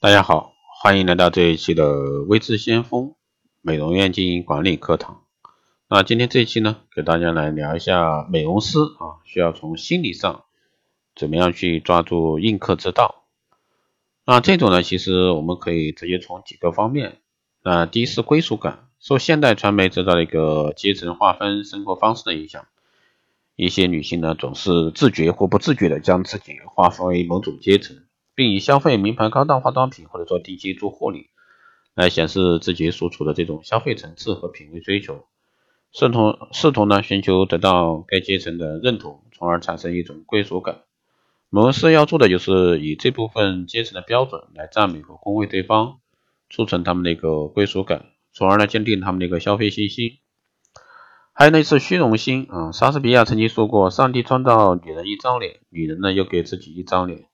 大家好，欢迎来到这一期的微知先锋美容院经营管理课堂。那今天这一期呢，给大家来聊一下美容师啊，需要从心理上怎么样去抓住应客之道。那这种呢，其实我们可以直接从几个方面。那第一是归属感，受现代传媒制造的一个阶层划分生活方式的影响，一些女性呢总是自觉或不自觉的将自己划分为某种阶层。并以消费名牌高档化妆品或者说定期做护理，来显示自己所处的这种消费层次和品味追求，试图试图呢寻求得到该阶层的认同，从而产生一种归属感。我们是要做的就是以这部分阶层的标准来赞美和恭维对方，促成他们的一个归属感，从而呢坚定他们的一个消费信心。还有呢是虚荣心啊，莎士比亚曾经说过：“上帝创造女人一张脸，女人呢又给自己一张脸。”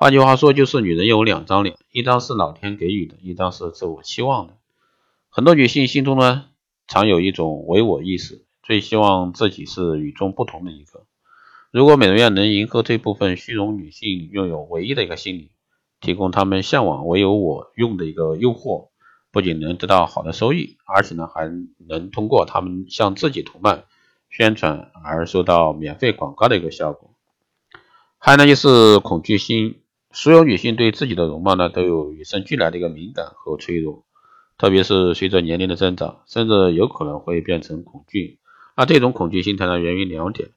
换句话说，就是女人有两张脸，一张是老天给予的，一张是自我期望的。很多女性心中呢，常有一种唯我意识，最希望自己是与众不同的一个。如果美容院能迎合这部分虚荣女性拥有唯一的一个心理，提供她们向往唯有我用的一个诱惑，不仅能得到好的收益，而且呢，还能通过她们向自己同伴宣传而收到免费广告的一个效果。还有呢，就是恐惧心。所有女性对自己的容貌呢，都有与生俱来的一个敏感和脆弱，特别是随着年龄的增长，甚至有可能会变成恐惧。那这种恐惧心态呢，源于两点：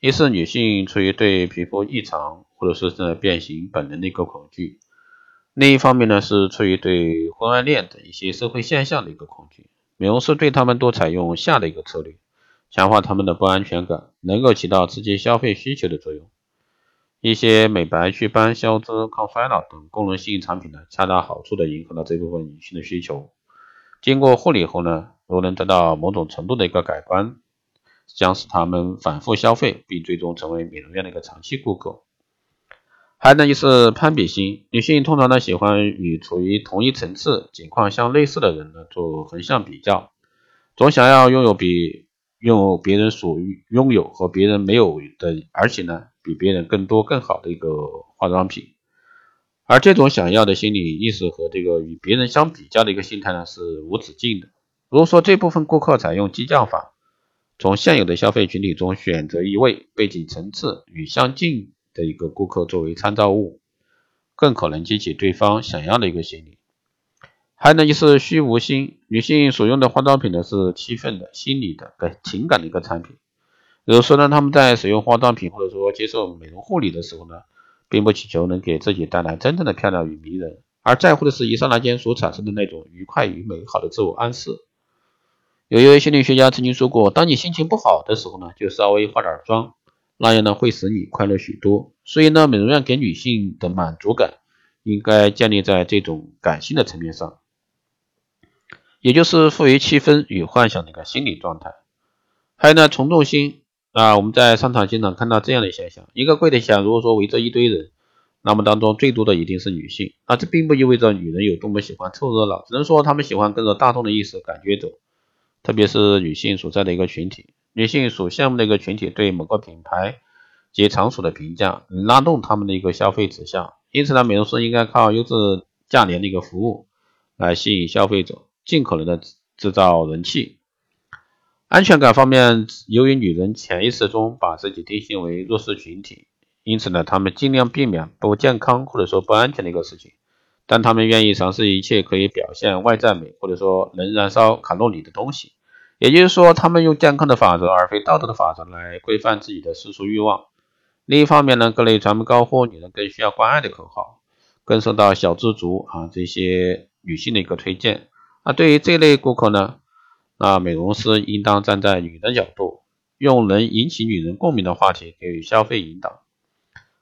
一是女性出于对皮肤异常或者说是变形本能的一个恐惧；另一方面呢，是出于对婚外恋等一些社会现象的一个恐惧。美容师对他们多采用下的一个策略，强化他们的不安全感，能够起到刺激消费需求的作用。一些美白、祛斑、消脂、抗衰老等功能性产品呢，恰到好处的迎合了这部分女性的需求。经过护理后呢，如能得到某种程度的一个改观，将使他们反复消费，并最终成为美容院的一个长期顾客。还有呢，就是攀比心，女性通常呢喜欢与处于同一层次、情况相类似的人呢做横向比较，总想要拥有比拥有别人所拥有和别人没有的，而且呢。比别人更多更好的一个化妆品，而这种想要的心理意识和这个与别人相比较的一个心态呢是无止境的。如果说这部分顾客采用激将法，从现有的消费群体中选择一位背景层次与相近的一个顾客作为参照物，更可能激起对方想要的一个心理。还有呢就是虚无心，女性所用的化妆品呢是气氛的、心理的、跟情感的一个产品。比如说呢，他们在使用化妆品或者说接受美容护理的时候呢，并不祈求能给自己带来真正的漂亮与迷人，而在乎的是一刹那间所产生的那种愉快与美好的自我暗示。有一位心理学家曾经说过，当你心情不好的时候呢，就稍微化点妆，那样呢会使你快乐许多。所以呢，美容院给女性的满足感应该建立在这种感性的层面上，也就是赋予气氛与幻想的一个心理状态。还有呢，从众心。那我们在商场经常看到这样的现象：一个柜台下，如果说围着一堆人，那么当中最多的一定是女性。那这并不意味着女人有多么喜欢凑热闹，只能说她们喜欢跟着大众的意识感觉走。特别是女性所在的一个群体，女性所羡慕的一个群体对某个品牌及场所的评价，拉动他们的一个消费指向。因此呢，美容师应该靠优质价廉的一个服务来吸引消费者，尽可能的制造人气。安全感方面，由于女人潜意识中把自己定性为弱势群体，因此呢，她们尽量避免不健康或者说不安全的一个事情，但她们愿意尝试一切可以表现外在美或者说能燃烧卡路里的东西。也就是说，她们用健康的法则而非道德的法则来规范自己的世俗欲望。另一方面呢，各类传媒高呼女人更需要关爱的口号，更受到小资族啊这些女性的一个推荐。那对于这类顾客呢？那美容师应当站在女的角度，用能引起女人共鸣的话题给予消费引导。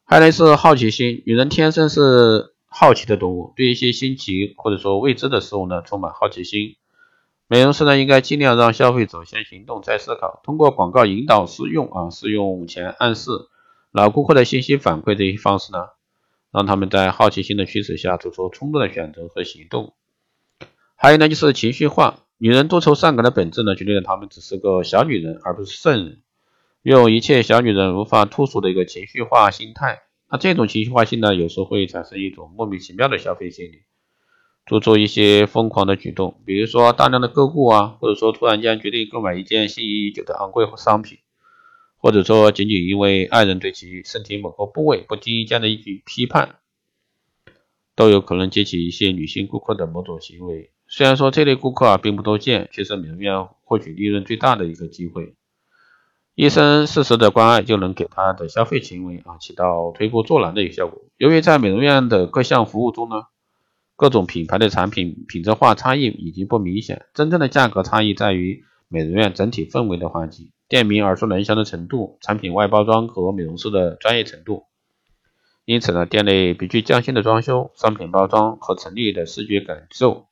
还有是好奇心，女人天生是好奇的动物，对一些新奇或者说未知的事物呢充满好奇心。美容师呢应该尽量让消费者先行动再思考，通过广告引导试用啊，试用前暗示老顾客的信息反馈这些方式呢，让他们在好奇心的驱使下做出冲动的选择和行动。还有呢就是情绪化。女人多愁善感的本质呢，决定了她们只是个小女人，而不是圣人。用一切小女人无法吐出的一个情绪化心态，那这种情绪化性呢，有时候会产生一种莫名其妙的消费心理，做出一些疯狂的举动，比如说大量的购物啊，或者说突然间决定购买一件心仪已久的昂贵商品，或者说仅仅因为爱人对其身体某个部位不经意间的一句批判，都有可能激起一些女性顾客的某种行为。虽然说这类顾客啊并不多见，却是美容院获取利润最大的一个机会。医生适时的关爱就能给他的消费行为啊起到推波助澜的一个效果。由于在美容院的各项服务中呢。各种品牌的产品品质化差异已经不明显，真正的价格差异在于美容院整体氛围的环境、店名耳熟能详的程度、产品外包装和美容师的专业程度。因此呢，店内别具匠心的装修、商品包装和陈列的视觉感受、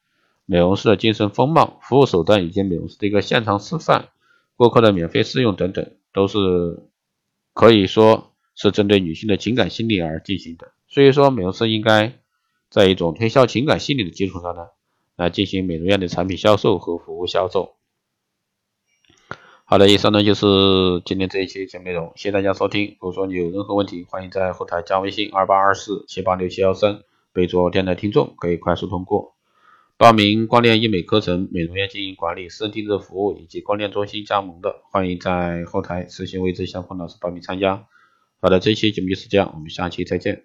美容师的精神风貌、服务手段以及美容师的一个现场示范、顾客的免费试用等等，都是可以说是针对女性的情感心理而进行的。所以说，美容师应该。在一种推销情感心理的基础上呢，来进行美容院的产品销售和服务销售。好的，以上呢就是今天这一期节目内容，谢谢大家收听。如果说你有任何问题，欢迎在后台加微信二八二四七八六七幺三，备注电台听众，可以快速通过。报名光电医美课程、美容院经营管理、私人定制服务以及光电中心加盟的，欢迎在后台私信位置向方老师报名参加。好的，这一期节目就是这样，我们下期再见。